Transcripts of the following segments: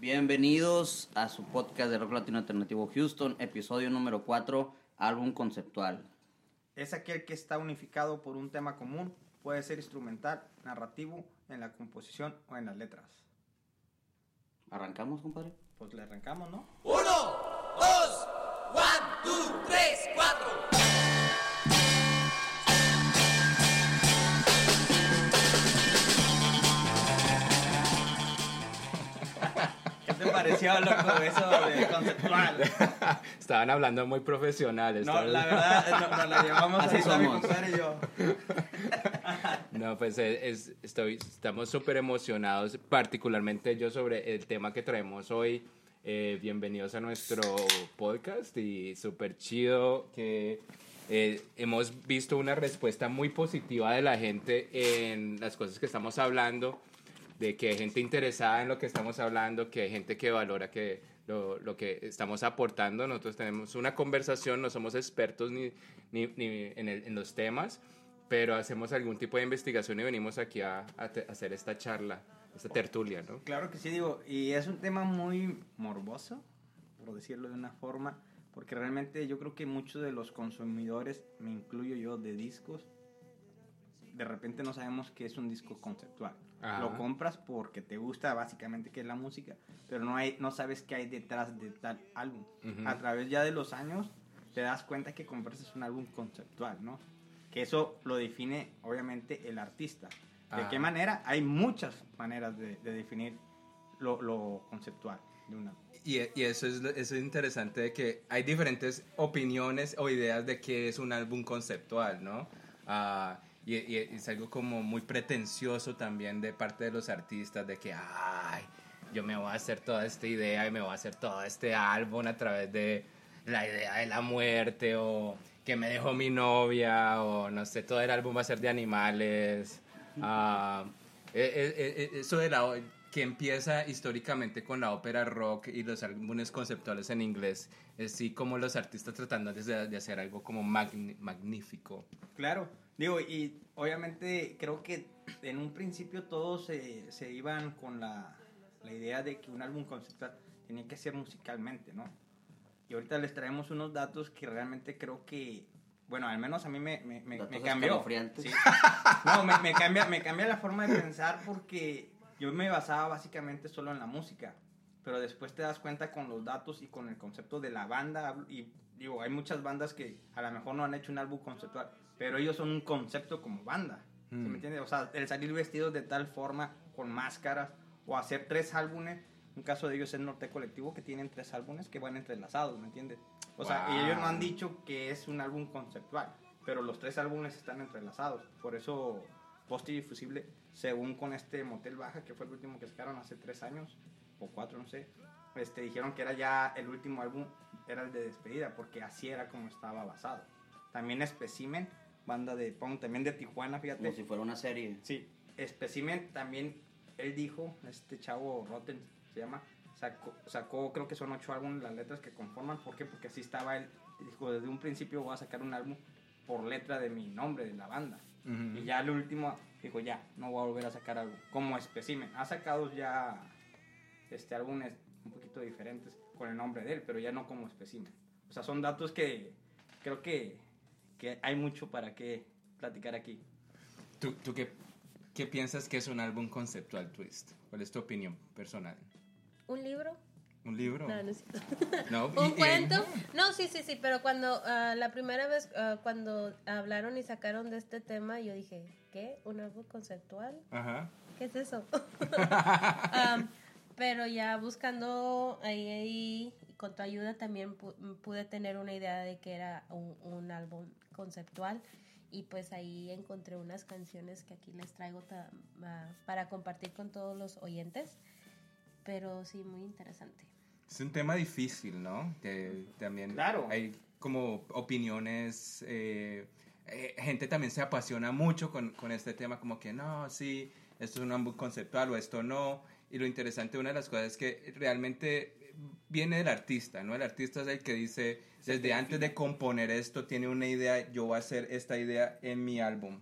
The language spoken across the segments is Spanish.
Bienvenidos a su podcast de Rock Latino Alternativo Houston, episodio número 4, álbum conceptual. Es aquel que está unificado por un tema común, puede ser instrumental, narrativo, en la composición o en las letras. ¿Arrancamos, compadre? Pues le arrancamos, ¿no? Uno, dos, one, two, tres, cuatro. Te pareció, loco, eso de conceptual? Estaban hablando muy profesionales. No, la verdad, no, nos la llevamos Así ahorita mi compadre y yo. No, pues eh, es- estoy, estamos súper emocionados, particularmente yo sobre el tema que traemos hoy. Eh, bienvenidos a nuestro podcast y súper chido que eh, hemos visto una respuesta muy positiva de la gente en las cosas que estamos hablando, de que hay gente interesada en lo que estamos hablando, que hay gente que valora que lo, lo que estamos aportando. Nosotros tenemos una conversación, no somos expertos ni, ni, ni en, el- en los temas, pero hacemos algún tipo de investigación y venimos aquí a, a te- a hacer esta charla, esta tertulia, ¿no? Claro que sí, digo, y es un tema muy morboso, por decirlo de una forma, porque realmente yo creo que muchos de los consumidores, me incluyo yo, de discos, de repente no sabemos qué es un disco conceptual. Ajá. Lo compras porque te gusta básicamente que es la música, pero no, hay, no sabes qué hay detrás de tal álbum. Ujú. A través ya de los años te das cuenta que compraste un álbum conceptual, ¿no? Que eso lo define obviamente el artista. ¿De Ah. qué manera? Hay muchas maneras de, de definir lo, lo conceptual de una. Y, y eso, es, eso es interesante de que hay diferentes opiniones o ideas de qué es un álbum conceptual, ¿no? Ah, y, y es algo como muy pretencioso también de parte de los artistas, de que, ay, yo me voy a hacer toda esta idea y me voy a hacer todo este álbum a través de la idea de la muerte o que me dejó mi novia o no sé, todo el álbum va a ser de animales. Eh, eso de la que empieza históricamente con la ópera rock y los álbumes conceptuales en inglés, así como los artistas tratando de, de hacer algo como magnífico. Claro, digo, y obviamente creo que en un principio todos se, se iban con la, la idea de que un álbum conceptual tenía que ser musicalmente, ¿no? Y ahorita les traemos unos datos que realmente creo que, bueno, al menos a mí me, me, me- me cambió. Sí. No, me, me cambia, me cambia la forma de pensar porque yo me basaba básicamente solo en la música, pero después te das cuenta con los datos y con el concepto de la banda y digo, hay muchas bandas que a lo mejor no han hecho un álbum conceptual, pero ellos son un concepto como banda. ¿Sí Mm. me entiendes? O sea, el salir vestidos de tal forma con máscaras o hacer tres álbumes, un caso de ellos es Norte Colectivo que tienen tres álbumes que van entrelazados, ¿me entiendes? O sea, y ellos no han Wow. dicho que es un álbum conceptual, pero los tres álbumes están entrelazados. Por eso, Poste y Fusible, según con este Motel Baja, que fue el último que sacaron hace tres años, o cuatro, no sé, este, dijeron que era ya el último álbum, era el de despedida, porque así era como estaba basado. También Specimen, banda de punk, también de Tijuana, fíjate. Como si fuera una serie. Sí, Specimen también, él dijo, este chavo Rotten se llama, sacó, sacó creo que son ocho álbumes las letras que conforman, ¿por qué? Porque así estaba él, dijo, desde un principio voy a sacar un álbum por letra de mi nombre, de la banda. Y ya al último dijo, ya, no voy a volver a sacar algo, como Specimen. Ha sacado ya este álbumes un poquito diferentes con el nombre de él, pero ya no como Specimen. O sea, son datos que creo que, que hay mucho para qué platicar aquí. ¿Tú, tú qué, qué piensas que es un álbum conceptual twist? ¿Cuál es tu opinión personal? ¿Un libro? ¿Un libro? No, no. No, ¿Un y- y- cuento? No, sí, sí, sí, pero cuando ah, la primera vez ah, cuando hablaron y sacaron de este tema, yo dije, ¿qué? ¿Un álbum conceptual? Ajá. ¿Qué es eso? Am, pero ya buscando ahí, ahí, con tu ayuda también pu- pude tener una idea de que era un, un álbum conceptual y pues ahí encontré unas canciones que aquí les traigo para compartir con todos los oyentes, pero sí, muy interesante. Es un tema difícil, ¿no? Que también Claro. hay como opiniones, eh, eh, gente también se apasiona mucho con, con este tema, como que no, sí, esto es un álbum conceptual o esto no. Y lo interesante, una de las cosas es que realmente viene del artista, ¿no? El artista es el que dice, desde antes de componer esto, tiene una idea, yo voy a hacer esta idea en mi álbum.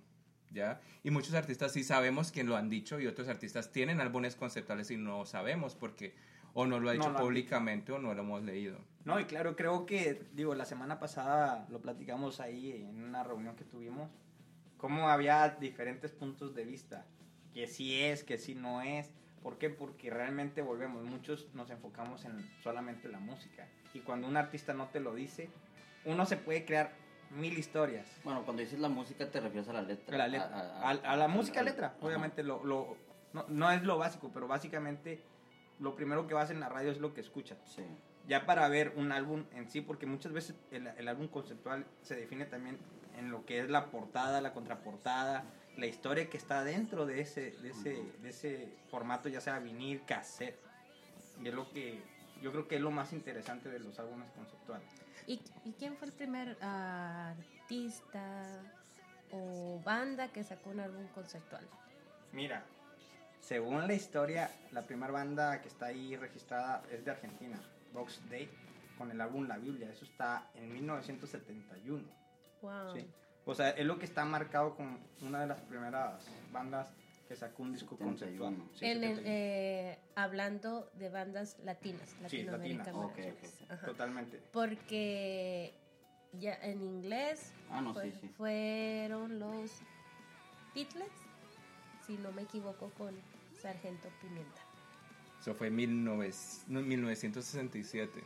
¿Ya? Y muchos artistas sí sabemos que lo han dicho y otros artistas tienen álbumes conceptuales y no sabemos porque o no lo ha dicho públicamente o no lo hemos leído. No, y claro, creo que, digo, la semana pasada lo platicamos ahí en una reunión que tuvimos, cómo había diferentes puntos de vista, que sí es, que sí no es. ¿Por qué? Porque realmente volvemos, muchos nos enfocamos en solamente la música. Y cuando un artista no te lo dice, uno se puede crear mil historias. Bueno, cuando dices la música te refieres a la letra. A la, letra, A- a, a- a la música letra, obviamente lo, lo- no, no es lo básico, pero básicamente lo primero que vas en la radio es lo que escuchas. Sí. Ya para ver un álbum en sí, porque muchas veces el, el álbum conceptual se define también en lo que es la portada, la contraportada, la historia que está dentro de ese, de ese, de ese formato, ya sea vinil, cassette. Y es lo que yo creo que es lo más interesante de los álbumes conceptuales. ¿Y, y quién fue el primer ah, artista o banda que sacó un álbum conceptual? Mira, según la historia, la primera banda que está ahí registrada es de Argentina, Box Day, con el álbum La Biblia. Eso está en 1971. Wow. ¿sí? O sea, es lo que está marcado como una de las primeras bandas que sacó un disco 71. conceptual. Sí, En el, 71. eh, hablando de bandas latinas, Sí, latinoamericanas. latinas. Ok, ok. Ajá. Totalmente. Porque ya en inglés Ah, no, fue- sí, sí. fueron los Beatles, si no me equivoco, con Sargento Pimienta. Eso fue 19 no, 1967.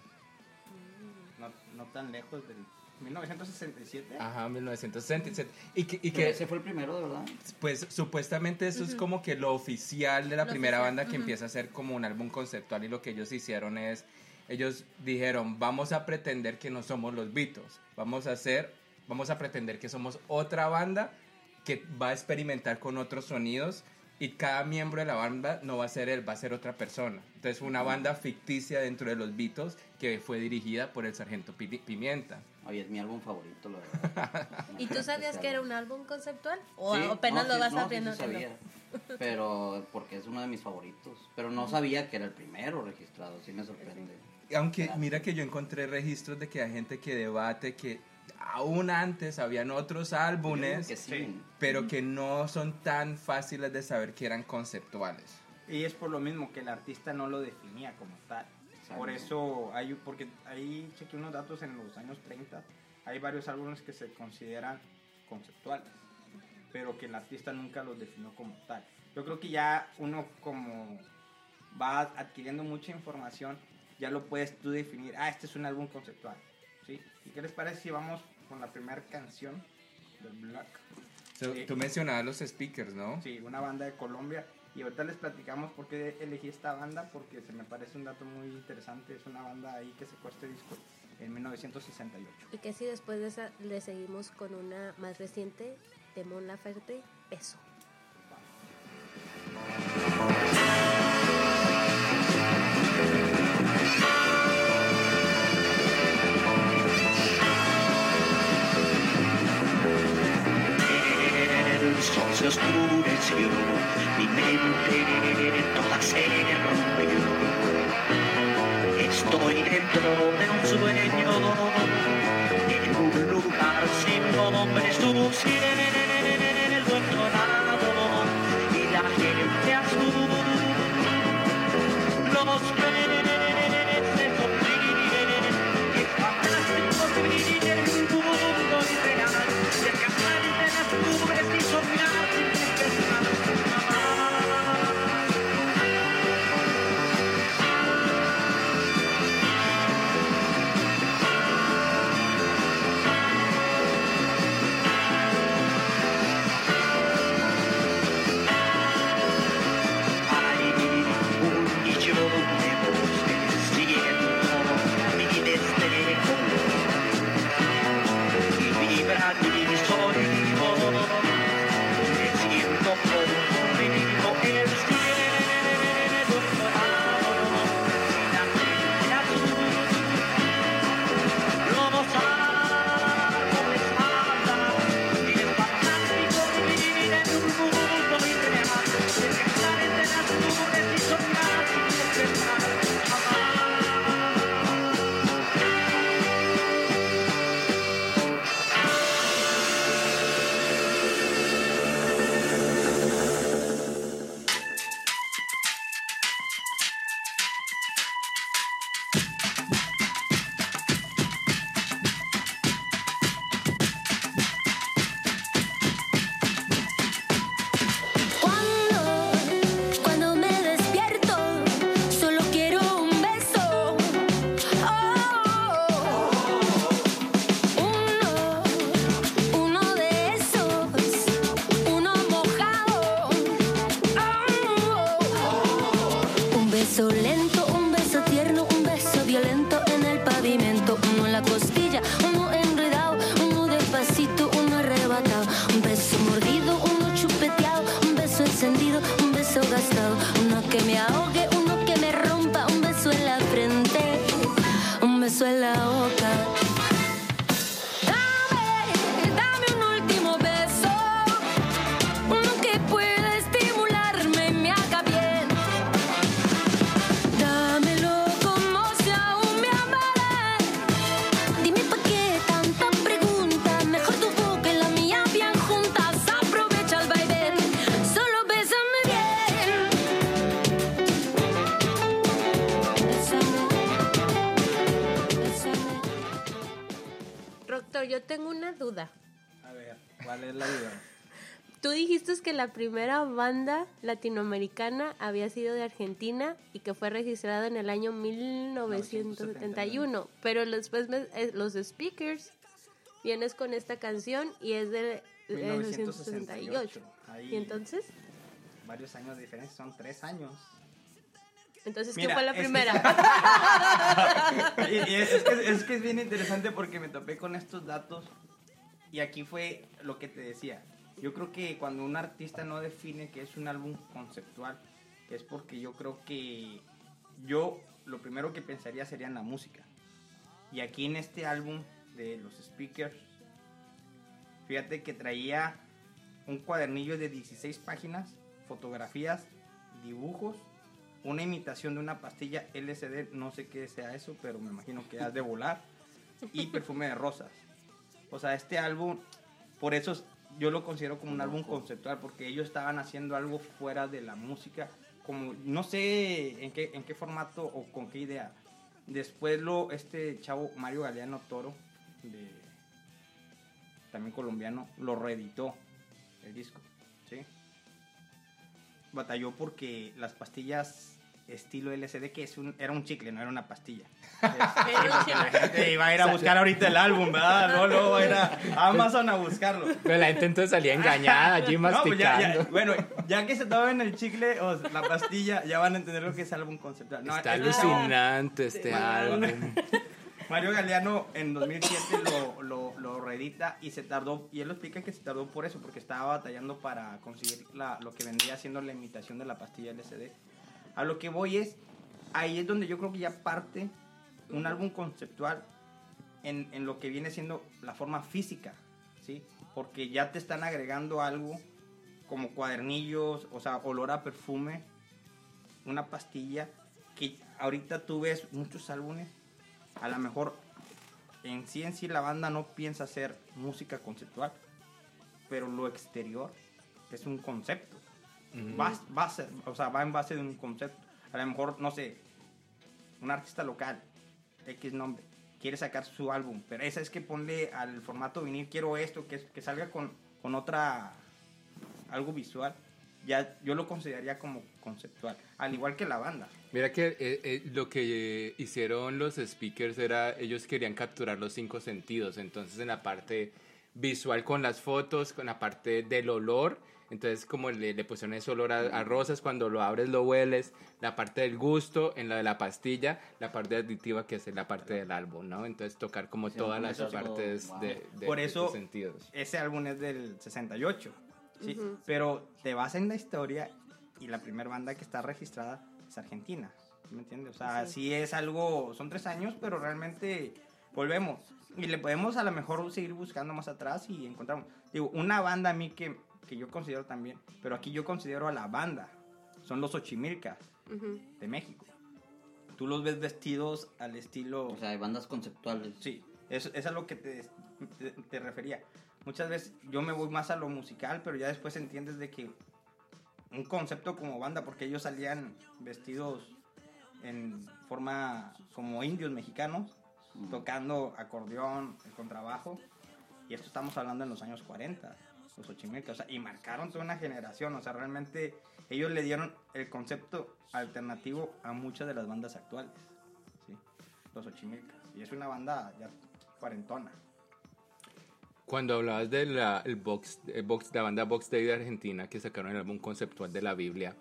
No, no tan lejos del 1967. Ajá, 1967. Y que, y que ese fue el primero, de verdad. pues supuestamente eso es Ujú. como que lo oficial de la Lo primera oficial, banda que ujú. empieza a ser como un álbum conceptual y lo que ellos hicieron es, ellos dijeron, vamos a pretender que no somos los Beatles, vamos a hacer, vamos a pretender que somos otra banda que va a experimentar con otros sonidos y cada miembro de la banda no va a ser él, va a ser otra persona. Entonces fue una banda ficticia dentro de los Beatles que fue dirigida por el sargento Pi- Pimienta. Oye, es mi álbum favorito, la verdad. ¿Y tú sabías que era un álbum conceptual? ¿O Sí, apenas no, lo vas no, sí, abriendo? sí sabía. Pero porque es uno de mis favoritos. Pero no sabía que era el primero registrado. Sí me sorprende. Aunque mira que yo encontré registros de que hay gente que debate que aún antes habían otros álbumes, que. Sí. pero que no son tan fáciles de saber que eran conceptuales. Y es por lo mismo que el artista no lo definía como tal. Exacto. Por eso hay, porque ahí chequé unos datos en los años 30, hay varios álbumes que se consideran conceptuales, pero que el artista nunca los definió como tal. Yo creo que ya uno como va adquiriendo mucha información, ya lo puedes tú definir, ah, este es un álbum conceptual, ¿sí? ¿Y qué les parece si vamos con la primera canción del Black? So. Tú mencionabas los speakers, ¿no? Sí, una banda de Colombia. Y ahorita les platicamos por qué elegí esta banda, porque se me parece un dato muy interesante. Es una banda ahí que sacó este disco en 1968. Y que si después de esa le seguimos con una más reciente de Mon Laferte, Peso. La primera banda latinoamericana había sido de Argentina y que fue registrada en el año 1971, pero después me- eh, los speakers vienes con esta canción y es de 1968. 1968. Ahí. ¿Y entonces? Varios años de diferencia, son tres años. Entonces, Mira, ¿quién fue la es que- primera? Y, y es, es que, es que es bien interesante porque me topé con estos datos y aquí fue lo que te decía. Yo creo que cuando un artista no define que es un álbum conceptual, es porque yo creo que yo lo primero que pensaría sería en la música. Y aquí en este álbum de los speakers, fíjate que traía un cuadernillo de 16 páginas, fotografías, dibujos, una imitación de una pastilla LCD, no sé qué sea eso, pero me imagino que has de volar, y perfume de rosas. O sea, este álbum, por eso es- yo lo considero como un álbum conceptual, porque ellos estaban haciendo algo fuera de la música, como no sé en qué, en qué formato o con qué idea. Después lo, este chavo Mario Galeano Toro, de, también colombiano, lo reeditó el disco, ¿sí? Batalló porque las pastillas estilo LCD, que es un, era un chicle, no era una pastilla. Era chicle. La gente iba a ir a buscar ahorita el álbum, ¿verdad? No, luego va a ir a Amazon a buscarlo. Pero la gente entonces salía engañada allí No, pues ya, masticando. ya, bueno, ya que se tomen el chicle o la pastilla, ya van a entender lo que es álbum conceptual. No, Está alucinante este Sí. álbum. Mario Galeano en 2007 lo, lo, lo reedita y se tardó, y él lo explica que se tardó por eso, porque estaba batallando para conseguir la, lo que vendría siendo la imitación de la pastilla LCD. A lo que voy es, ahí es donde yo creo que ya parte un álbum conceptual en, en lo que viene siendo la forma física, ¿sí? Porque ya te están agregando algo como cuadernillos, o sea, olor a perfume, una pastilla, que ahorita tú ves muchos álbumes, a lo mejor en sí en sí la banda no piensa hacer música conceptual, pero lo exterior es un concepto. Va, va a ser, o sea, va en base de un concepto. A lo mejor, no sé, un artista local, X nombre, quiere sacar su álbum, pero esa es que ponle al formato vinil, quiero esto, que, que salga con, con otra, algo visual. Ya yo lo consideraría como conceptual, al igual que la banda. Mira que eh, eh, lo que eh, hicieron los speakers era, ellos querían capturar los cinco sentidos, entonces en la parte visual con las fotos, con la parte del olor, entonces como le, le pusieron ese olor a, a rosas, cuando lo abres lo hueles, la parte del gusto en la de la pastilla, la parte aditiva que es la parte del álbum, ¿no? Entonces tocar como Sí, todas las partes wow. de, de- Por de eso- tus sentidos. ese álbum es del 68, ¿sí? Pero te vas en la historia y la primera banda que está registrada es Argentina, ¿sí ¿me entiendes? O sea, sí. es algo, son tres años, pero realmente volvemos. Y le podemos a lo mejor seguir buscando más atrás y encontramos. Digo, una banda a mí que, que yo considero también, pero aquí yo considero a la banda, son los Ochimilcas Ujú. de México. Tú los ves vestidos al estilo... O sea, hay bandas conceptuales. Sí, eso, eso es a lo que te, te, te refería. Muchas veces yo me voy más a lo musical, pero ya después entiendes de que un concepto como banda, porque ellos salían vestidos en forma como indios mexicanos, Mm. tocando acordeón, el contrabajo, y esto estamos hablando en los años 40, los ochimilcas, o sea, y marcaron toda una generación, o sea, realmente ellos le dieron el concepto alternativo a muchas de las bandas actuales, ¿sí? los ochimilcas, y es una banda ya cuarentona. Cuando hablabas de box, el box, la banda Box Day de Argentina que sacaron el álbum conceptual de la Biblia,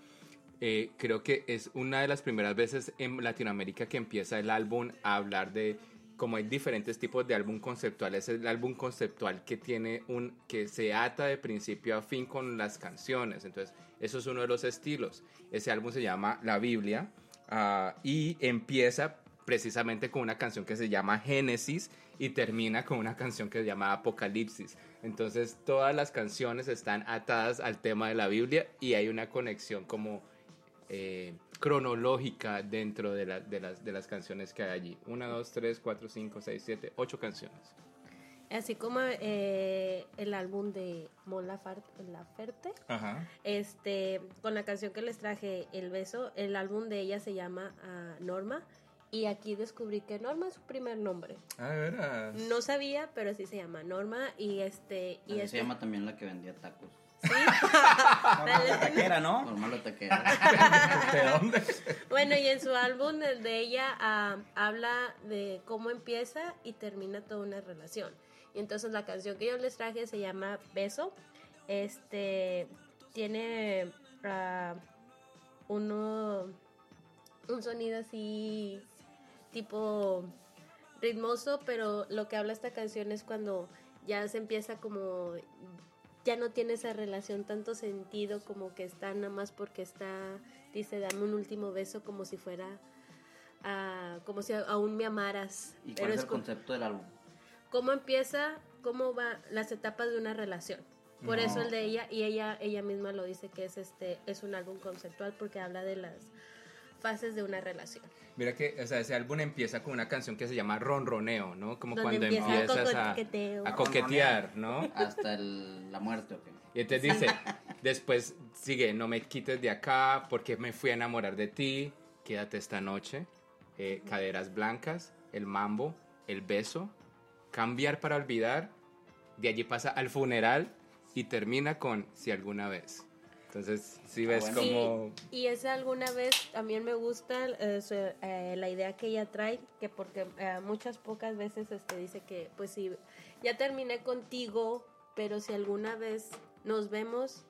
eh, creo que es una de las primeras veces en Latinoamérica que empieza el álbum a hablar de como hay diferentes tipos de álbum conceptual, es el álbum conceptual que tiene un que se ata de principio a fin con las canciones. Entonces, eso es uno de los estilos. Ese álbum se llama La Biblia ah, y empieza precisamente con una canción que se llama Génesis y termina con una canción que se llama Apocalipsis. Entonces todas las canciones están atadas al tema de la Biblia y hay una conexión como eh, cronológica dentro de, la- de las, de las canciones que hay allí. Una, dos, tres, cuatro, cinco, seis, siete, ocho canciones. Así como eh, el álbum de Mon Laferte, Ajá. este, con la canción que les traje, El Beso, el álbum de ella se llama ah, Norma y aquí descubrí que Norma es su primer nombre. Ah, veras. No sabía, pero así se llama Norma y este y este se llama también la que vendía tacos. ¿Sí? Normal la taquera, ¿no? Normal la taquera. ¿De dónde? Bueno, y en su álbum, el de ella, ah, habla de cómo empieza y termina toda una relación. Y entonces la canción que yo les traje se llama Beso. Este tiene ah, uno un sonido así tipo ritmoso, pero lo que habla esta canción es cuando ya se empieza como ya no tiene esa relación tanto sentido como que está nada más porque está dice dame un último beso como si fuera como si aún me amaras ¿Y cuál es es el co- concepto del álbum? cómo empieza cómo va las etapas de una relación por No. eso el de ella y ella ella misma lo dice que es este es un álbum conceptual porque habla de las fases de una relación Mira que, o sea, ese álbum empieza con una canción que se llama Ronroneo, ¿no? Como Donde cuando empieza empiezas a, coqueteo. a coquetear, ¿no? Hasta el- la muerte, ¿o qué? Y entonces dice, después sigue, no me quites de acá porque me fui a enamorar de ti, quédate esta noche, eh, caderas blancas, el mambo, el beso, cambiar para olvidar, de allí pasa al funeral y termina con si alguna vez. Entonces, si ves bueno. como... Sí, y esa alguna vez también me gusta eh, su- eh, la idea que ella trae, que porque eh, muchas pocas veces este, dice que, pues sí, ya terminé contigo, pero si alguna vez nos vemos,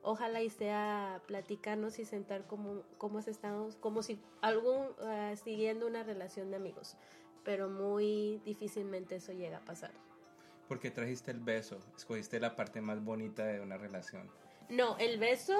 ojalá y sea platicarnos y sentar como, cómo estamos, como si algún, eh, siguiendo una relación de amigos, pero muy difícilmente eso llega a pasar. ¿Por qué trajiste el beso? Escogiste la parte más bonita de una relación. No, el beso,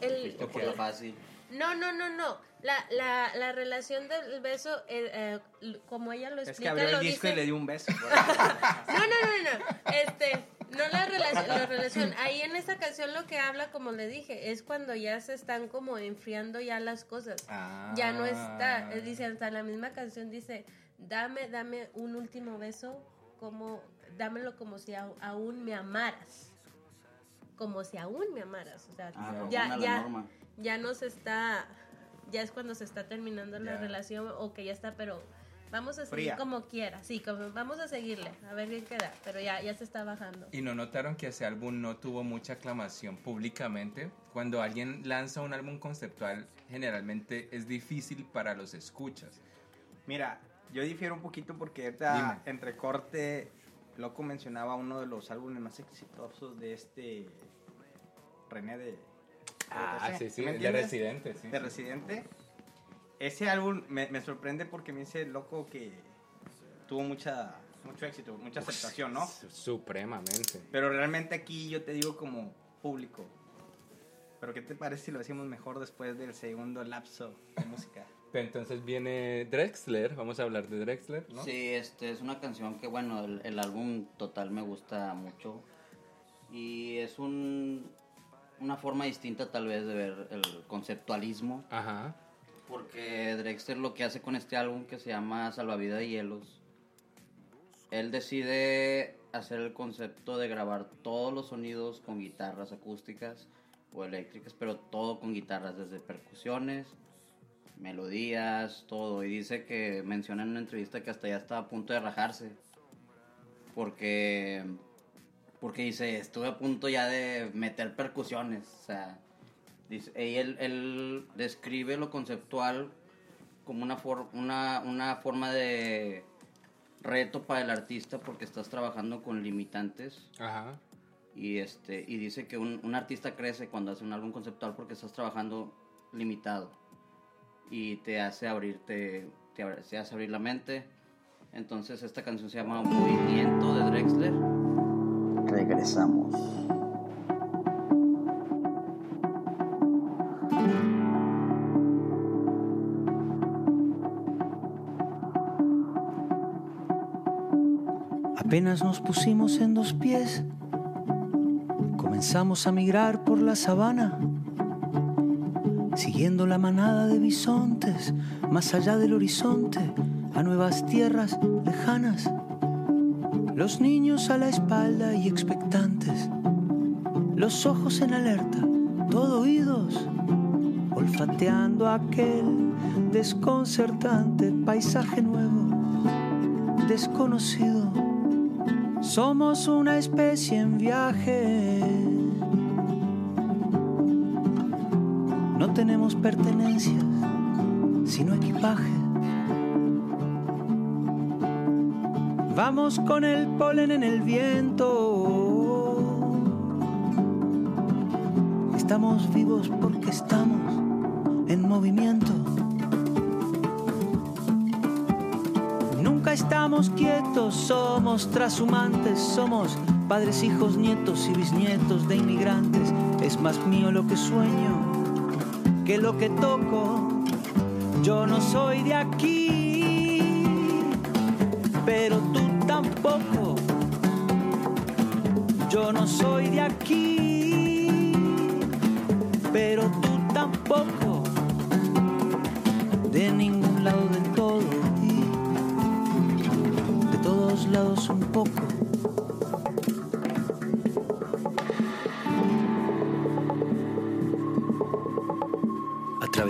el, Fuiste por la fácil. No, no, no, no. La, la, la relación del beso, eh, eh, como ella lo Es que explica, abrió lo el disco dice. y le dio un beso. No, no, no, no. Este, no la relación, la relación. Ahí en esta canción lo que habla, como le dije, es cuando ya se están como enfriando ya las cosas. Ah. Ya no está. Eh, Dice, hasta la misma canción dice, dame, dame un último beso, como, dámelo como si aún me amaras. Como si aún me amaras. O sea, Ah, ya, la ya, norma. ya no se está, ya es cuando se está terminando la Ya. relación o que ya está, pero vamos a seguir Fría. como quiera, sí, como vamos a seguirle, a ver qué queda, pero ya, ya se está bajando. ¿Y no notaron que ese álbum no tuvo mucha aclamación públicamente? Cuando alguien lanza un álbum conceptual, generalmente es difícil para los escuchas. Mira, yo difiero un poquito porque Dime. entre corte, Loco mencionaba uno de los álbumes más exitosos de este René de... Ah, sí, sí, ¿me de? Residente, sí. De Residente. Ese álbum me, me sorprende porque me dice Loco que tuvo mucha mucho éxito, mucha aceptación, ¿no? Su- Supremamente. Pero realmente aquí yo te digo como público. Pero ¿qué te parece si lo decimos mejor después del segundo lapso de música? Pero entonces viene Drexler, vamos a hablar de Drexler, ¿no? Sí, este es una canción que, bueno, el, el álbum total me gusta mucho. Y es un, una forma distinta tal vez de ver el conceptualismo. Ajá. Porque Drexler lo que hace con este álbum que se llama Salvavidas de Hielos, él decide hacer el concepto de grabar todos los sonidos con guitarras acústicas o eléctricas, pero todo con guitarras, desde percusiones, melodías, todo. Y dice que menciona en una entrevista que hasta ya estaba a punto de rajarse. Porque, porque dice, estuve a punto ya de meter percusiones. O sea, dice, y él, él describe lo conceptual como una, for- una, una forma de reto para el artista porque estás trabajando con limitantes Ajá. y este y dice que un, un artista crece cuando hace un álbum conceptual porque estás trabajando limitado y te hace abrirte te, hace abrir la mente. Entonces esta canción se llama Movimiento de Drexler. Regresamos. Apenas nos pusimos en dos pies, comenzamos a migrar por la sabana, siguiendo la manada de bisontes, más allá del horizonte, a nuevas tierras lejanas. Los niños a la espalda y expectantes, los ojos en alerta, todo oídos, olfateando aquel desconcertante, paisaje nuevo, desconocido. Somos una especie en viaje. Pertenencias, sino equipaje. Vamos con el polen en el viento. Estamos vivos porque estamos en movimiento. Nunca estamos quietos, somos trashumantes, somos padres, hijos, nietos y bisnietos de inmigrantes. Es más mío lo que sueño que lo que toco. Yo no soy de aquí, pero tú tampoco. Yo no soy de aquí, pero tú tampoco. De ningún lado del todo de todos lados un poco.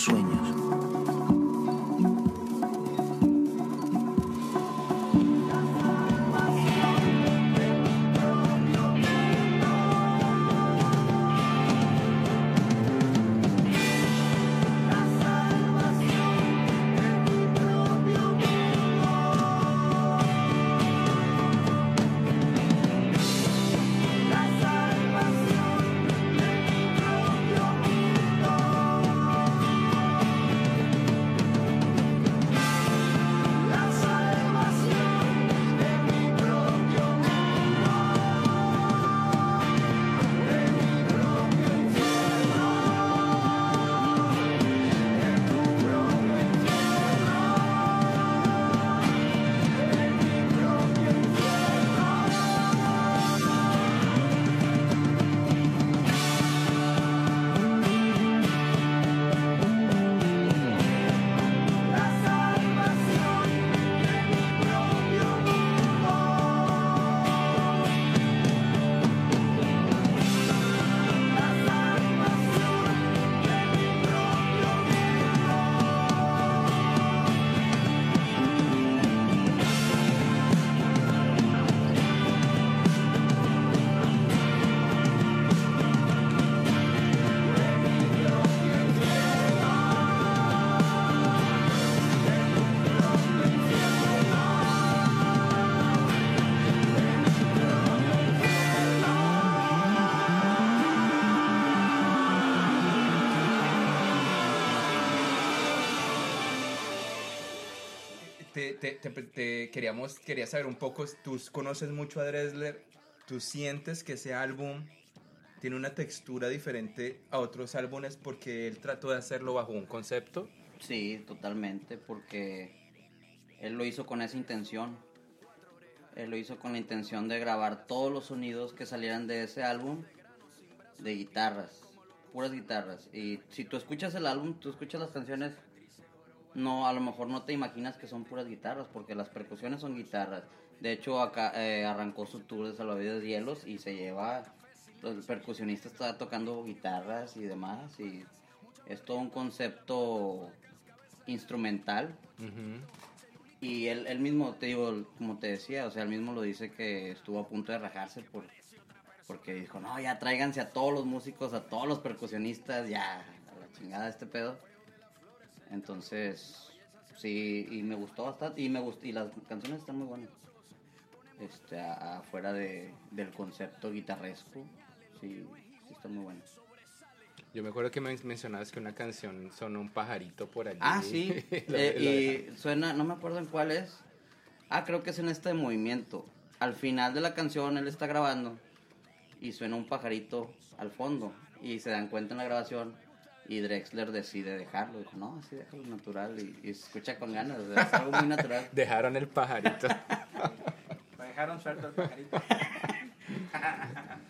sueños. Te, te- te- queríamos, quería saber un poco, tú conoces mucho a Dressler, ¿tú sientes que ese álbum tiene una textura diferente a otros álbumes porque él trató de hacerlo bajo un concepto? Sí, totalmente, porque él lo hizo con esa intención. Él lo hizo con la intención de grabar todos los sonidos que salieran de ese álbum de guitarras, puras guitarras. Y si tú escuchas el álbum, tú escuchas las canciones, no, a lo mejor no te imaginas que son puras guitarras, porque las percusiones son guitarras. De hecho, acá eh, arrancó su tour de Salvavidas Hielos y se lleva, el percusionista está tocando guitarras y demás, y es todo un concepto instrumental. Y él, él mismo, te digo, como te decía, o sea, él mismo lo dice que estuvo a punto de rajarse por, porque dijo, no, ya tráiganse a todos los músicos, a todos los percusionistas, ya, a la chingada este pedo. Entonces, sí, y me gustó bastante, y me gustó, y las canciones están muy buenas. Este, afuera de, del concepto guitarresco, sí, sí están muy buenas. Yo me acuerdo que men- mencionabas que una canción sonó un pajarito por allí. Ah, sí. Eh, y suena, no me acuerdo en cuál es. Ah, creo que es en este movimiento. Al final de la canción él está grabando y suena un pajarito al fondo. Y se dan cuenta en la grabación Y Drexler decide dejarlo. Dijo, no, así déjalo natural. Y, y se escucha con ganas. es algo muy natural. Dejaron el pajarito. Lo dejaron suelto el pajarito.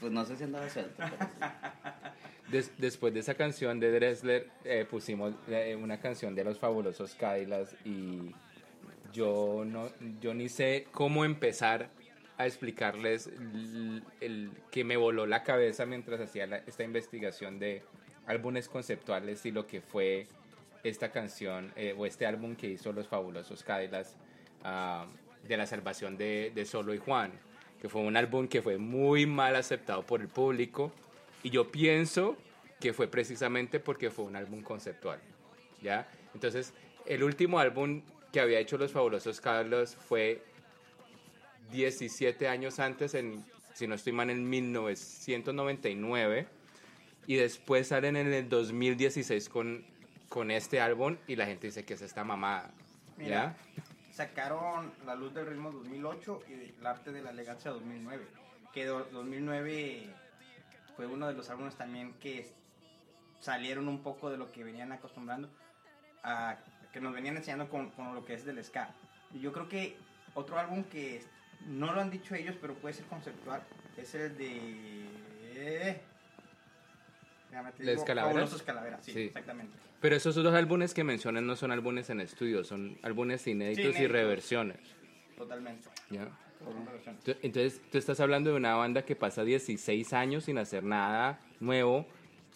Pues no sé si andaba suelto. pero sí. Des- después de esa canción de Dressler, eh, pusimos eh, una canción de los fabulosos Cadillacs y yo, no, yo ni sé cómo empezar a explicarles el, el que me voló la cabeza mientras hacía la- esta investigación de álbumes conceptuales y lo que fue esta canción eh, o este álbum que hizo los fabulosos Cadillacs ah, de la salvación de, de Solo y Juan, que fue un álbum que fue muy mal aceptado por el público y yo pienso que fue precisamente porque fue un álbum conceptual, ¿ya? Entonces, el último álbum que había hecho los fabulosos Carlos fue 17 años antes, en, si no estoy mal, en 1999 y después salen en el 2016 con, con este álbum y la gente dice que es esta mamada, ¿ya? Mira, sacaron La Luz del Ritmo 2008 y El Arte de la Elegancia 2009. Que do- 2009 fue uno de los álbumes también que salieron un poco de lo que venían acostumbrando, a, que nos venían enseñando con, con lo que es del ska. Y yo creo que otro álbum que no lo han dicho ellos, pero puede ser conceptual, es el de... Déjame te ¿Les digo, Calaveras? Calaveras, sí, Sí. exactamente. Pero esos dos álbumes que mencionan no son álbumes en estudio, son álbumes inéditos y inéditos. reversiones, Totalmente. ¿ya? Totalmente. Entonces, tú estás hablando de una banda que pasa 16 años sin hacer nada nuevo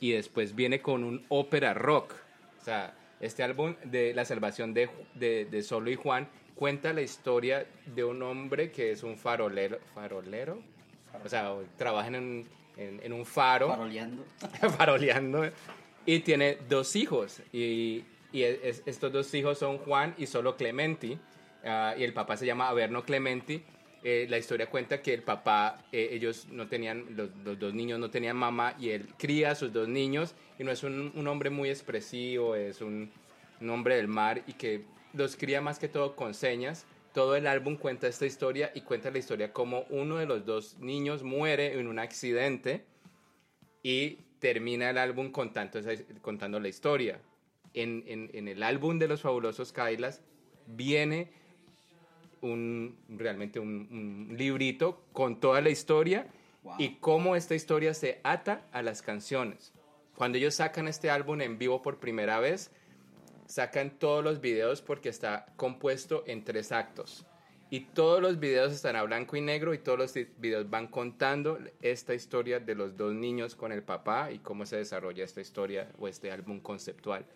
y después viene con un ópera rock. O sea, este álbum de La Salvación de, de, de Solo y Juan cuenta la historia de un hombre que es un farolero. ¿Farolero? O sea, trabaja en un, en, en un faro. Paroleando. faroleando. Y tiene dos hijos. Y, y es- estos dos hijos son Juan y solo Clementi. Ah, y el papá se llama Averno Clementi. Eh, la historia cuenta que el papá eh, ellos no tenían los, los dos niños no tenían mamá y él cría a sus dos niños. Y no es un, un hombre muy expresivo es un, un hombre del mar y que los cría más que todo con señas todo el álbum cuenta esta historia y cuenta la historia como uno de los dos niños muere en un accidente y termina el álbum contando, contando la historia. En, en- en el álbum de los fabulosos Kailas viene un, realmente un, un librito con toda la historia Wow. y cómo esta historia se ata a las canciones. Cuando ellos sacan este álbum en vivo por primera vez, sacan todos los videos porque está compuesto en tres actos. Y todos los videos están a blanco y negro y todos los videos van contando esta historia de los dos niños con el papá y cómo se desarrolla esta historia o este álbum conceptual.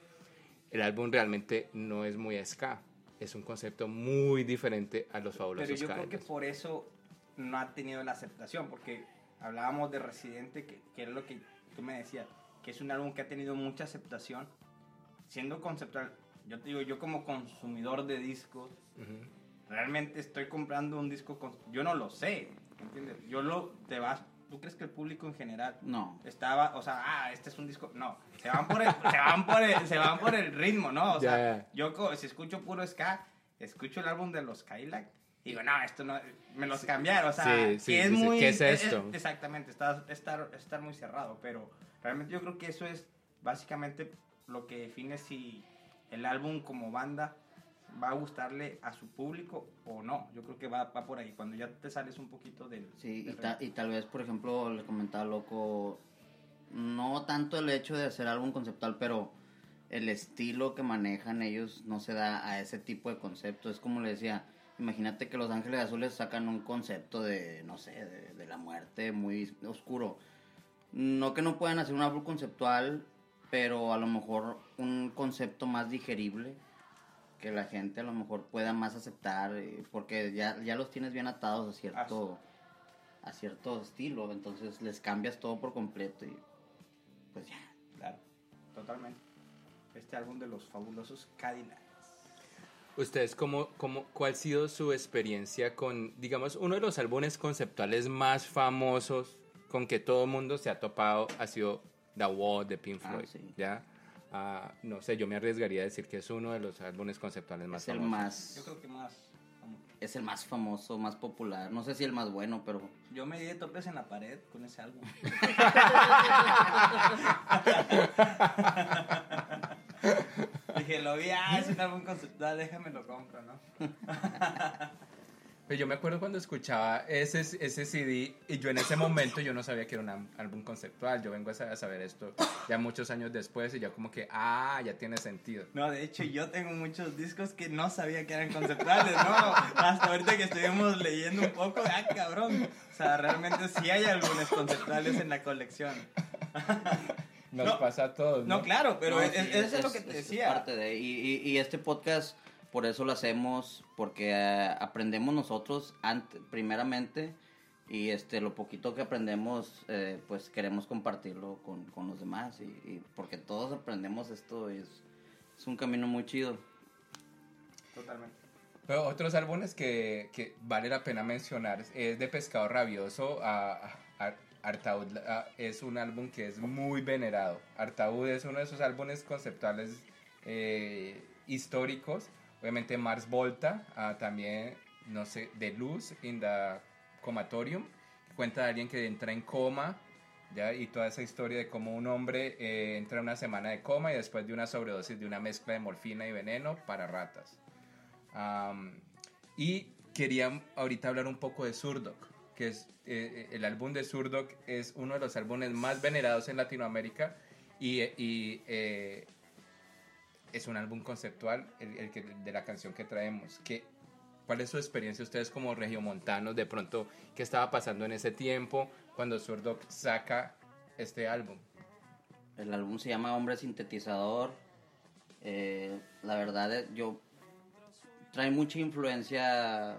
El álbum realmente no es muy ska, es un concepto muy diferente a los fabulosos Pero yo creo que por eso no ha tenido la aceptación, porque hablábamos de Residente, que, que es lo que tú me decías, que es un álbum que ha tenido mucha aceptación, siendo conceptual. Yo te digo, yo como consumidor de discos, Ujú. realmente estoy comprando un disco con... Yo no lo sé, ¿entiendes? Yo lo... Te vas... ¿Tú crees que el público en general No. estaba, o sea, ah, este es un disco, no, se van por el, se van por el, se van por el ritmo, ¿no? O sea, ya. yo si escucho puro ska, escucho el álbum de los y digo, no, esto no, me los cambiaron, o sea, Sí, sí, que es dice, muy, ¿qué es esto? exactamente, está, estar, estar muy cerrado, pero realmente yo creo que eso es básicamente lo que define si el álbum como banda va a gustarle a su público o no, yo creo que va, va por ahí, cuando ya te sales un poquito del... Sí, y, ta- y tal vez, por ejemplo, le comentaba loco, no tanto el hecho de hacer álbum conceptual, pero el estilo que manejan ellos no se da a ese tipo de concepto. Es como le decía, imagínate que Los Ángeles Azules sacan un concepto de, no sé, de, de la muerte muy oscuro. No que no puedan hacer un álbum conceptual, pero a lo mejor un concepto más digerible que la gente a lo mejor pueda más aceptar eh, porque ya, ya los tienes bien atados a cierto a cierto estilo entonces les cambias todo por completo y pues ya Claro, totalmente. Este álbum de los fabulosos Cadillacs. ¿Ustedes cómo, cómo, cuál ha sido su experiencia con, digamos, uno de los álbumes conceptuales más famosos con que todo el mundo se ha topado ha sido The Wall de Pink Ah, Floyd, sí. ¿ya? Ah, no sé, yo me arriesgaría a decir que es uno de los álbumes conceptuales más es el famosos. más Yo creo que más. es el más famoso, más popular. No sé si el más bueno, pero Yo me di de topes en la pared con ese álbum. Dije, lo vi, ah, es un álbum conceptual, déjame lo compro, ¿no? Pero yo me acuerdo cuando escuchaba ese, ese CD y yo en ese momento yo no sabía que era un álbum conceptual. Yo vengo a sa- a saber esto ya muchos años después y ya como que, ah, ya tiene sentido. No, de hecho yo tengo muchos discos que no sabía que eran conceptuales, ¿no? Hasta ahorita que estuvimos leyendo un poco, ah, cabrón. O sea, realmente sí hay algunos conceptuales en la colección. Nos No. pasa a todos. No, claro, pero No, es- sí, es- eso es, lo que te es decía. parte de, y, y- y este podcast, por eso lo hacemos, porque eh, aprendemos nosotros ante- primeramente y este lo poquito que aprendemos, eh, pues queremos compartirlo con, con los demás y, y porque todos aprendemos esto y es, es un camino muy chido. Totalmente. Pero otros álbumes que, que vale la pena mencionar es de Pescado Rabioso. a- a- Artaud a- es un álbum que es muy venerado. Artaud es uno de esos álbumes conceptuales eh, históricos. Obviamente Mars Volta, ah, también, no sé, de Luz in the Comatorium, que cuenta de alguien que entra en coma, ¿ya? Y toda esa historia de cómo un hombre eh, entra en una semana de coma y después de una sobredosis de una mezcla de morfina y veneno para ratas. Am, y quería ahorita hablar un poco de Surdoc, que es eh, el álbum de Surdoc es uno de los álbumes más venerados en Latinoamérica y, y, eh, es un álbum conceptual el, que, de la canción que traemos. ¿Qué, ¿Cuál es su experiencia ustedes como regiomontanos de pronto qué estaba pasando en ese tiempo cuando Surdoc saca este álbum? El álbum se llama Hombre Sintetizador. Eh, la verdad, eh, yo trae mucha influencia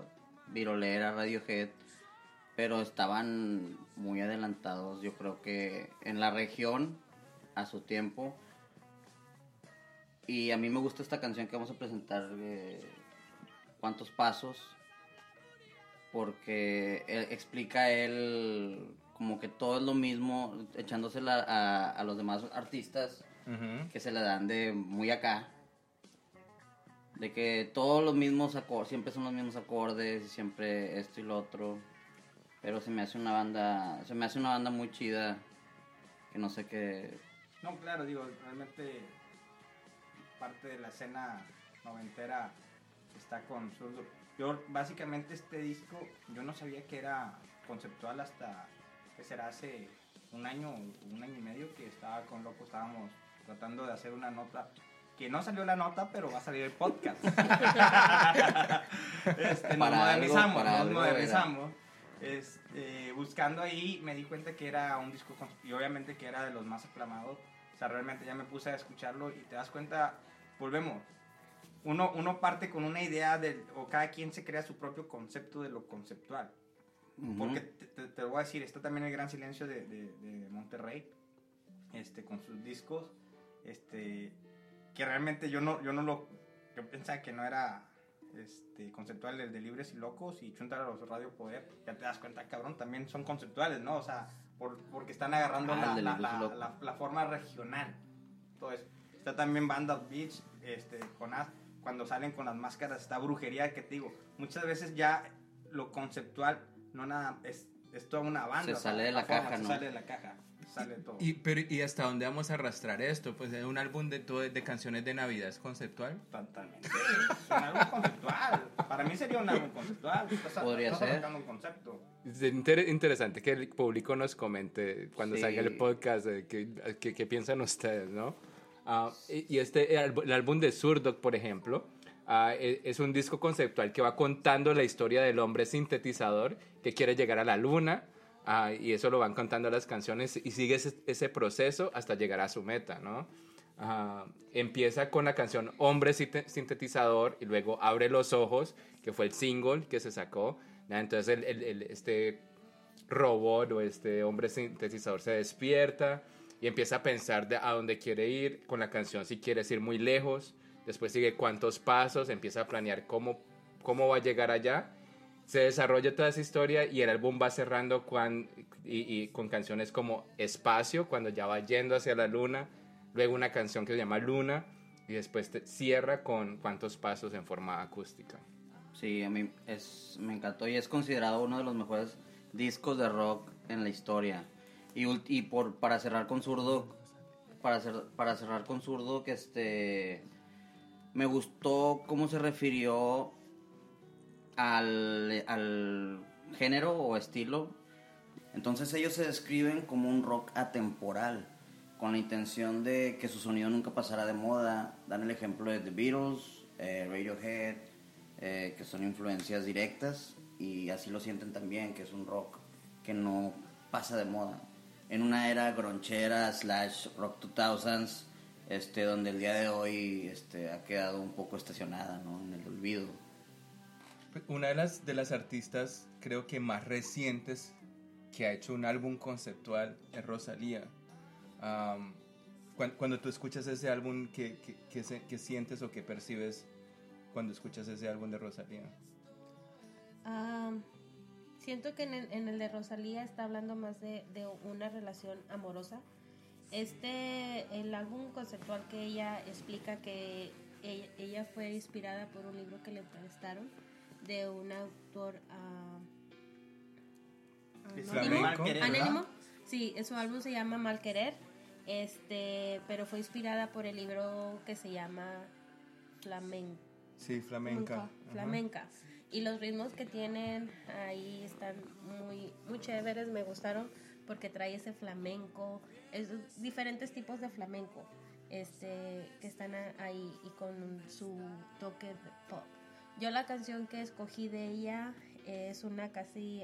virolera, Radiohead, pero estaban muy adelantados, yo creo que en la región a su tiempo. Y a mí me gusta esta canción que vamos a presentar, eh, ¿Cuántos Pasos? Porque él- explica él como que todo es lo mismo, echándosela a, a los demás artistas que se le dan de muy acá. De que todos los mismos acordes, siempre son los mismos acordes, y siempre esto y lo otro. Pero se me hace una banda, se me hace una banda muy chida, que no sé qué. No, claro, digo, realmente parte de la escena noventera está con Zurdo. Yo, básicamente, este disco, yo no sabía que era conceptual hasta, que será hace un año, un año y medio que estaba con Loco, estábamos tratando de hacer una nota, que no salió la nota, pero va a salir el podcast. este, nos Para algo, modernizamos, nos modernizamos. Este, buscando ahí me di cuenta que era un disco y obviamente que era de los más aclamados. O sea, realmente ya me puse a escucharlo y te das cuenta, volvemos. Uno, uno parte con una idea de, o cada quien se crea su propio concepto de lo conceptual. Ujú. Porque te, te- te lo voy a decir, está también el gran silencio de, de- de Monterrey, este, con sus discos, este, que realmente yo no, yo no lo, yo pensaba que no era este, conceptual el de Libres y Locos y Chuntara los Radio Poder, ya te das cuenta, cabrón, también son conceptuales, ¿no? O sea, por- porque están agarrando Ah, la, la- la- la- forma regional. Entonces, está también Band of Beach, este, Jonás, cuando salen con las máscaras, está brujería que te digo, muchas veces ya lo conceptual no nada es, es toda una banda. Se sale de la forma, caja, se ¿no? sale de la caja, sale todo. Y, pero, ¿Y hasta dónde vamos a arrastrar esto? Pues es un álbum de, todo, de canciones de Navidad, ¿es conceptual? Totalmente. Es un álbum conceptual. Para mí sería un álbum conceptual. Estás, Podría estás ser. un concepto. Es inter- interesante que el público nos comente cuando Sí. salga el podcast eh, qué qué- qué piensan ustedes, ¿no? Ah, y, y este, el, álbum- el álbum de Surdoc, por ejemplo, e- es un disco conceptual que va contando la historia del hombre sintetizador que quiere llegar a la luna, ah, y eso lo van contando las canciones, y sigue ese, ese proceso hasta llegar a su meta, ¿no? Ah, empieza con la canción Hombre Sinte- Sintetizador y luego Abre los Ojos, que fue el single que se sacó. Entonces el, el- el- este robot o este hombre sintetizador se despierta y empieza a pensar de a dónde quiere ir con la canción, si quieres ir muy lejos. Después sigue cuántos pasos, empieza a planear cómo, cómo va a llegar allá. Se desarrolla toda esa historia y el álbum va cerrando cuan- y, y con canciones como Espacio, cuando ya va yendo hacia la luna. Luego una canción que se llama Luna y después te- cierra con cuántos pasos en forma acústica. Sí, a mí es, me encantó y es considerado uno de los mejores discos de rock en la historia. Y, y por, para cerrar con zurdo, para, cer- para cerrar con zurdo, que este, me gustó cómo se refirió al, género o estilo. Entonces ellos se describen como un rock atemporal, con la intención de que su sonido nunca pasara de moda. Dan el ejemplo de The Beatles, eh, Radiohead, eh, que son influencias directas y así lo sienten también, que es un rock que no pasa de moda. En una era gronchera slash rock 2000s, este, donde el día de hoy este, ha quedado un poco estacionada ¿no? en el olvido. Una de las, de las artistas, creo que más recientes, que ha hecho un álbum conceptual es Rosalía. Cuando, tú escuchas ese álbum, ¿qué, qué, qué sientes o qué percibes cuando escuchas ese álbum de Rosalía? Siento que en el, de Rosalía está hablando más de, de una relación amorosa. Este, el álbum conceptual que ella explica que ella fue inspirada por un libro que le prestaron de un autor ¿verdad? anónimo. Sí, su álbum se llama Mal Querer, este, pero fue inspirada por el libro que se llama Flamenco. Sí, flamenca. Flamenca. flamenca. Y los ritmos que tienen ahí están muy, muy chéveres, me gustaron porque trae ese flamenco, esos diferentes tipos de flamenco este, que están ahí y con su toque de pop. Yo la canción que escogí de ella es una casi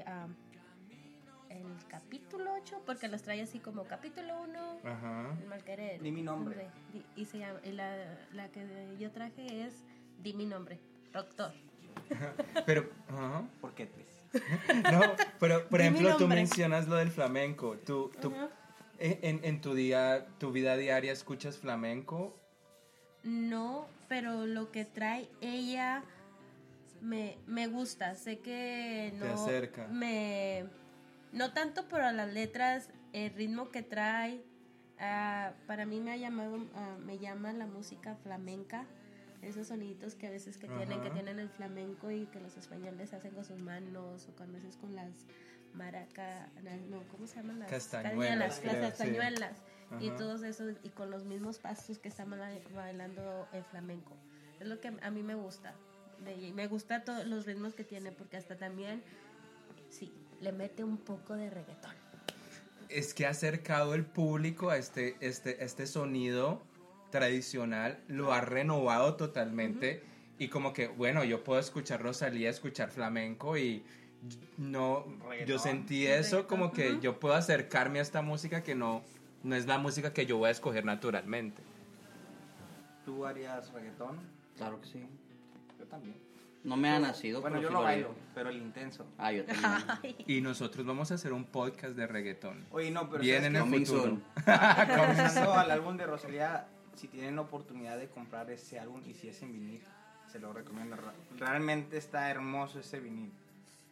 el capítulo 8, porque los trae así como capítulo 1, Ajá. el mal querer. Di mi nombre. Y, se llama, y la, la que yo traje es Di mi nombre, Doctor. Pero, ajá. ¿Por qué tres? No, pero por Di ejemplo, tú mencionas lo del flamenco. ¿Tú, tú, Ajá. en, en tu, día, tu vida diaria escuchas flamenco? No, pero lo que trae ella me, me gusta. Sé que no. Te acerca. Me, no tanto por las letras, el ritmo que trae. ah, para mí me ha llamado, ah, me llama la música flamenca. Esos soniditos que a veces que tienen, que tienen el flamenco y que los españoles hacen con sus manos o cuando haces con las maracas, no, ¿cómo se llaman? Las Castañuelas, creo, las sí. castañuelas y Ajá. todos esos y con los mismos pasos que están baila- bailando el flamenco. Es lo que a mí me gusta de ella. Y me gusta todos los ritmos que tiene porque hasta también, sí, le mete un poco de reggaetón. Es que ha acercado el público a este, este, este sonido tradicional, lo ha renovado totalmente. Y como que, bueno, yo puedo escuchar Rosalía, escuchar flamenco y no, yo sentí eso como que yo puedo acercarme a esta música que no, no es la música que yo voy a escoger naturalmente. ¿Tú harías reggaetón? Claro que sí. Yo también. No me ha nacido. Bueno, yo lo bailo, pero el intenso. Ah, yo también. Y nosotros vamos a hacer un podcast de reggaetón. Oye, no, pero Bien en ¿sabes el futuro. qué? Regresando al álbum de Rosalía, si tienen oportunidad de comprar ese álbum y si es en vinil, se lo recomiendo. Realmente está hermoso ese vinil.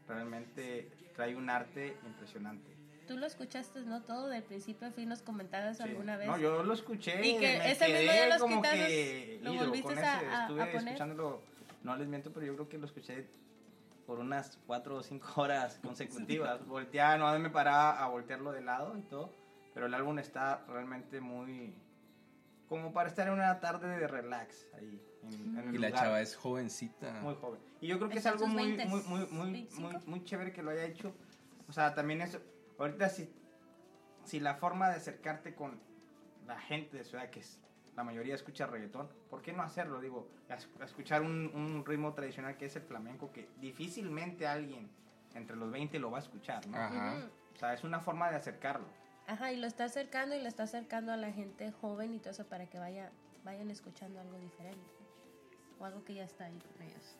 Realmente trae un arte impresionante. Tú lo escuchaste, ¿no? Todo del principio a fin nos comentabas Sí. alguna vez. No, yo lo escuché. Y que me ese mismo de los como quitados, que lo volviste con a- ese. a- a Estuve poner. escuchándolo, no les miento, pero yo creo que lo escuché por unas cuatro o cinco horas consecutivas. Volteaba, no me paraba a voltearlo de lado y todo. Pero el álbum está realmente muy. como para estar en una tarde de relax ahí. En, en el Y la lugar. chava es jovencita. Muy joven. Y yo creo que es en algo muy, 20s, muy, muy, muy, 25. muy, muy chévere que lo haya hecho. O sea, también es. Ahorita, si, si la forma de acercarte con la gente de ciudad, que es la mayoría escucha reggaetón, ¿por qué no hacerlo? Digo, a, escuchar un, un ritmo tradicional que es el flamenco, que difícilmente alguien entre los 20 lo va a escuchar, ¿no? Ajá. O sea, es una forma de acercarlo. Ajá, y lo está acercando y lo está acercando a la gente joven y todo eso para que vaya, vayan escuchando algo diferente. O algo que ya está ahí con ellos.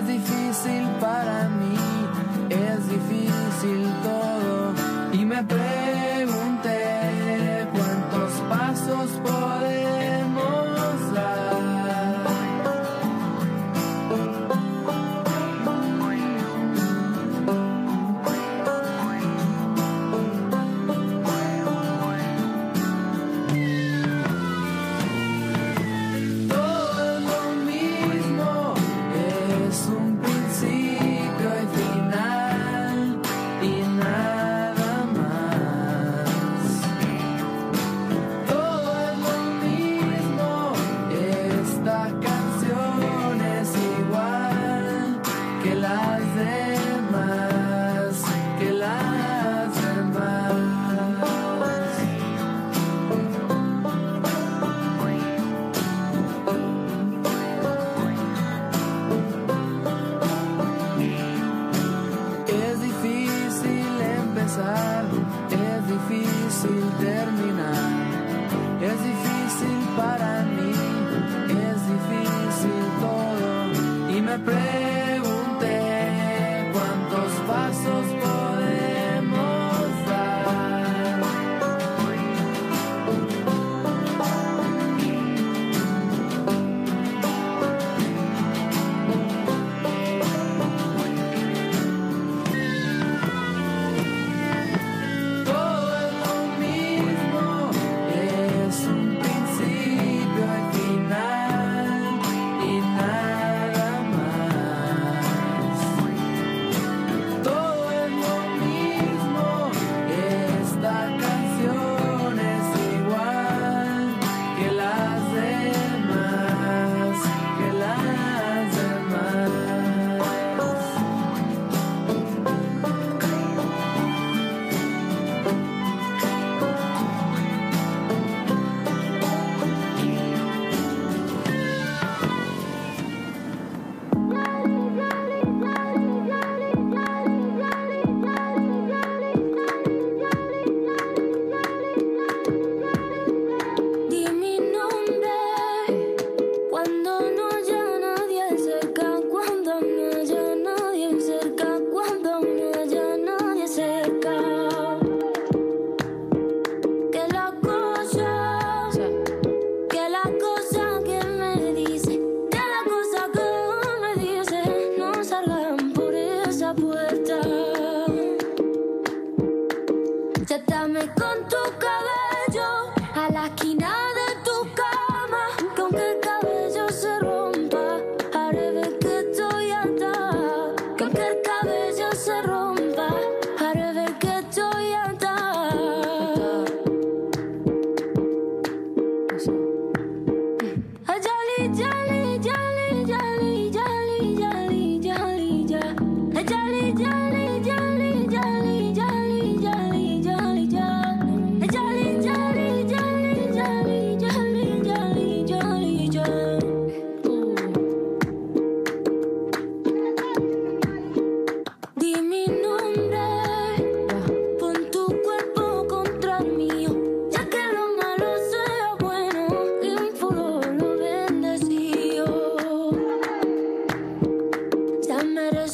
Es difícil para mí, es difícil todo.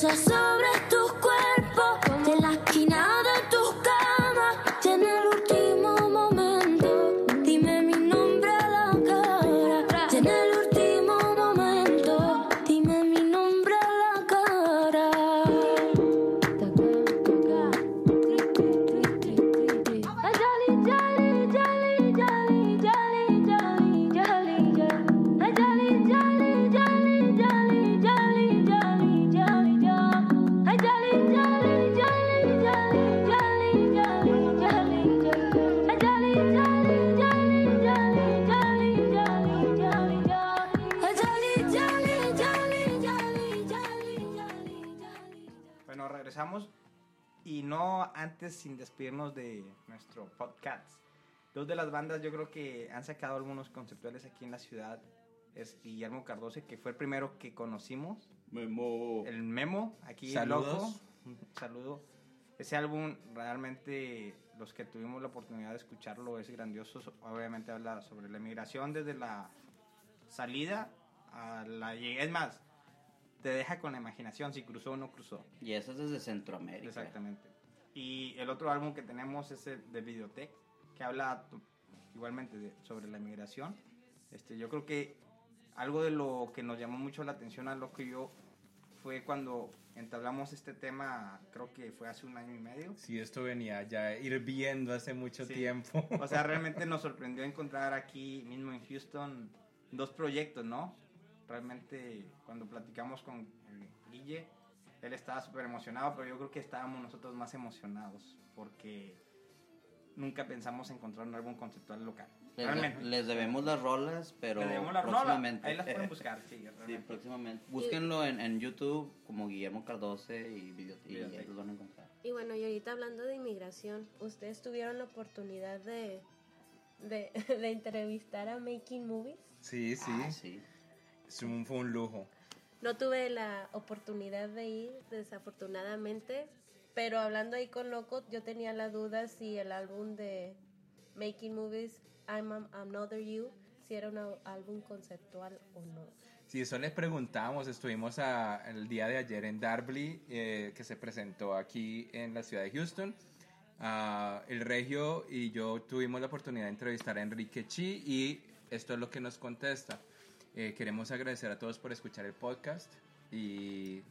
Merece sobre Dos de las bandas yo creo que han sacado algunos conceptuales aquí en la ciudad es Guillermo Cardoso, que fue el primero que conocimos. Memo. El Memo, aquí Saludos. loco. Un saludo. Ese álbum realmente los que tuvimos la oportunidad de escucharlo es grandioso. So- Obviamente habla sobre la migración desde la salida a la llegada. Es más, te deja con la imaginación si cruzó o no cruzó. Y eso es desde Centroamérica. Exactamente. Y el otro álbum que tenemos es el de Videotech, que habla igualmente de- sobre la migración. Este, yo creo que algo de lo que nos llamó mucho la atención a lo que yo fue cuando entablamos este tema, creo que fue hace un año y medio. Sí, esto venía ya hirviendo hace mucho Sí. tiempo. O sea, realmente nos sorprendió encontrar aquí mismo en Houston dos proyectos, ¿no? Realmente cuando platicamos con Guille, él estaba súper emocionado, pero yo creo que estábamos nosotros más emocionados porque nunca pensamos encontrar un álbum conceptual local. Les, Realmente. les debemos las rolas, pero Le debemos la rola. próximamente. Ahí las pueden buscar, sí, Sí, realmente. próximamente. Búsquenlo en, en YouTube como Guillermo Cardoce y, video, y ahí los van a encontrar. Y bueno, y ahorita hablando de inmigración, ¿ustedes tuvieron la oportunidad de, de, de entrevistar a Making Movies? Sí, sí. Ah, sí. Fue un lujo. No tuve la oportunidad de ir, desafortunadamente, pero hablando ahí con Loco, yo tenía la duda si el álbum de Making Movies, I'm Another You, si era un álbum conceptual o no. Sí, eso les preguntamos. Estuvimos el día de ayer en Darby, eh, que se presentó aquí en la ciudad de Houston. Ah, el Regio y yo tuvimos la oportunidad de entrevistar a Enrique Chi y esto es lo que nos contesta. Eh, queremos agradecer a todos por escuchar el podcast y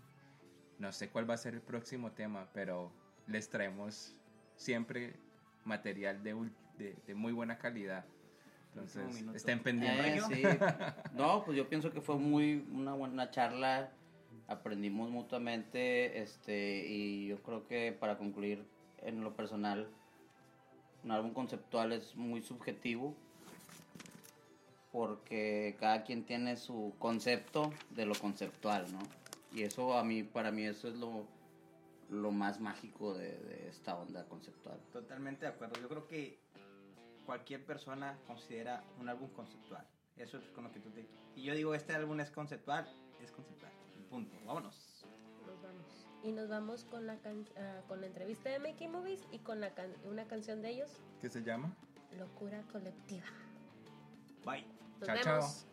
no sé cuál va a ser el próximo tema, pero les traemos siempre material de, ul- de, de muy buena calidad. Entonces, estén pendientes. Eh, sí. No, pues yo pienso que fue muy una buena charla. Aprendimos mutuamente, este, y yo creo que para concluir en lo personal, un álbum conceptual es muy subjetivo porque cada quien tiene su concepto de lo conceptual, ¿no? Y eso a mí, para mí, eso es lo, lo más mágico de, de esta onda conceptual. Totalmente de acuerdo. Yo creo que cualquier persona considera un álbum conceptual. Eso es con lo que tú te... Y yo digo, este álbum es conceptual, es conceptual. Punto. Vámonos. Nos vamos. Y nos vamos con la, can- ah, con la entrevista de Making Movies y con la can- una canción de ellos, ¿Qué se llama? Locura Colectiva. Bye. Nos Chao, vemos.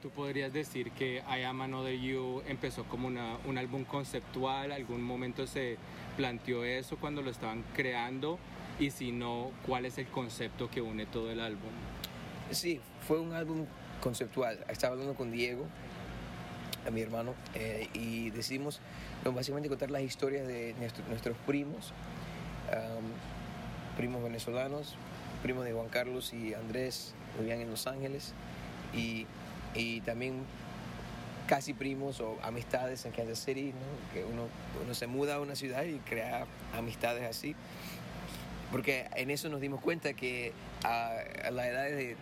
¿Tú podrías decir que I Am Another You empezó como una- un álbum conceptual? ¿Algún momento se planteó eso cuando lo estaban creando? Y si no, ¿cuál es el concepto que une todo el álbum? Sí, fue un álbum conceptual. Estaba hablando con Diego, a mi hermano, eh, y decidimos no, básicamente contar las historias de nuestro- nuestros primos, primos venezolanos, primos de Juan Carlos y Andrés, vivían en Los Ángeles, y, y también casi primos o amistades en Kansas City, ¿no? que uno, uno se muda a una ciudad y crea amistades así. Porque en eso nos dimos cuenta que a, a la edad de,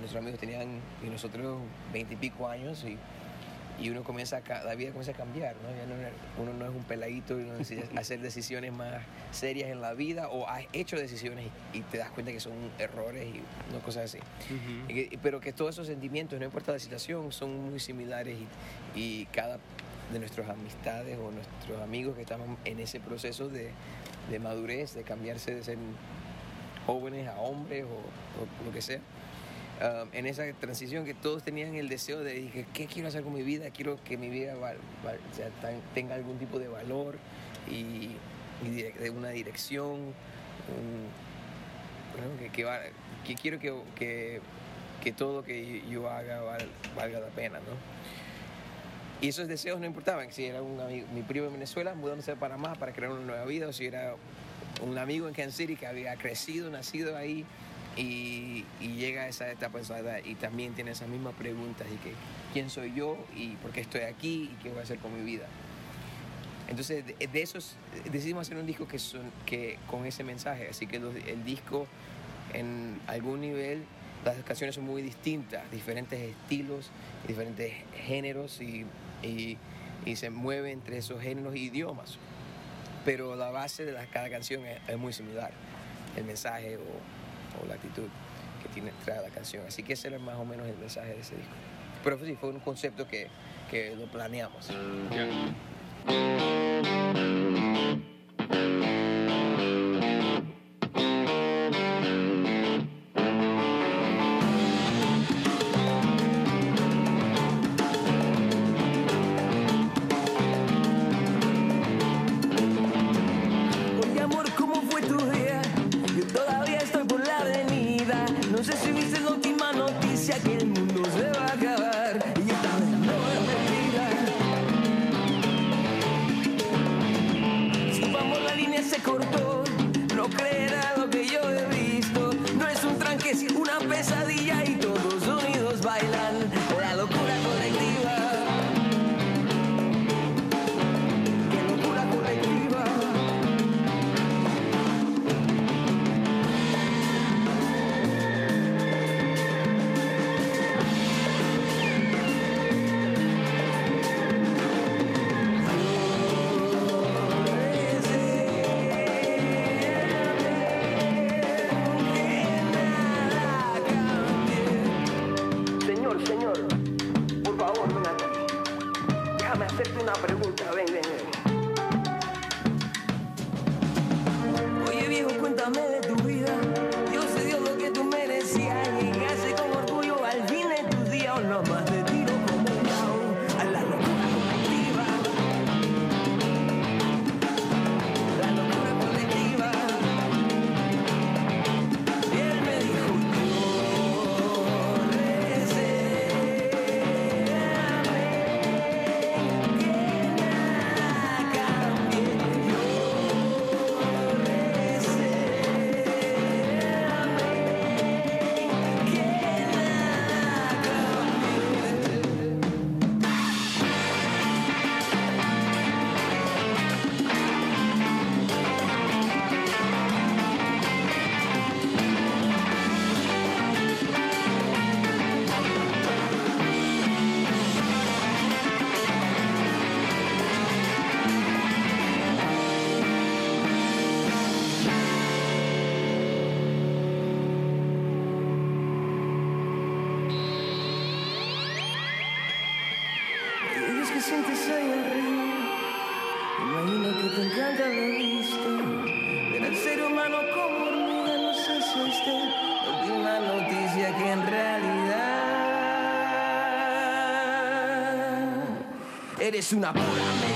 nuestros amigos tenían y nosotros veintipico años y, y uno comienza a, la vida comienza a cambiar, ¿no? Ya no era- uno no es un peladito y uno necesita hacer decisiones más serias en la vida o has hecho decisiones y, y te das cuenta que son errores y no cosas así. Y pero que todos esos sentimientos, no importa la situación, son muy similares y, y cada de nuestras amistades o nuestros amigos que estamos en ese proceso de, de madurez, de cambiarse de ser jóvenes a hombres o, o lo que sea. En esa transición que todos tenían el deseo de dije, ¿qué quiero hacer con mi vida? Quiero que mi vida tenga algún tipo de valor y, de una dirección. que, quiero que, que, todo lo que yo haga val- valga la pena, ¿no? Y esos deseos no importaban, si era un amigo, mi primo en Venezuela mudándose a Panamá para crear una nueva vida, o si era un amigo en Kansas City que había crecido, nacido ahí y, llega a esa etapa de su edad y también tiene esas mismas preguntas y que quién soy yo y por qué estoy aquí y qué voy a hacer con mi vida. Entonces de, de esos decidimos hacer un disco que, son, que con ese mensaje, así que el disco en algún nivel las canciones son muy distintas, diferentes estilos, diferentes géneros y, y- se mueve entre esos géneros e idiomas. Pero la base de cada canción es, es muy similar, el mensaje o, o la actitud que tiene trae la canción. Así que ese era más o menos el mensaje de ese disco. Pero sí, fue un concepto que, que lo planeamos. Eres una pura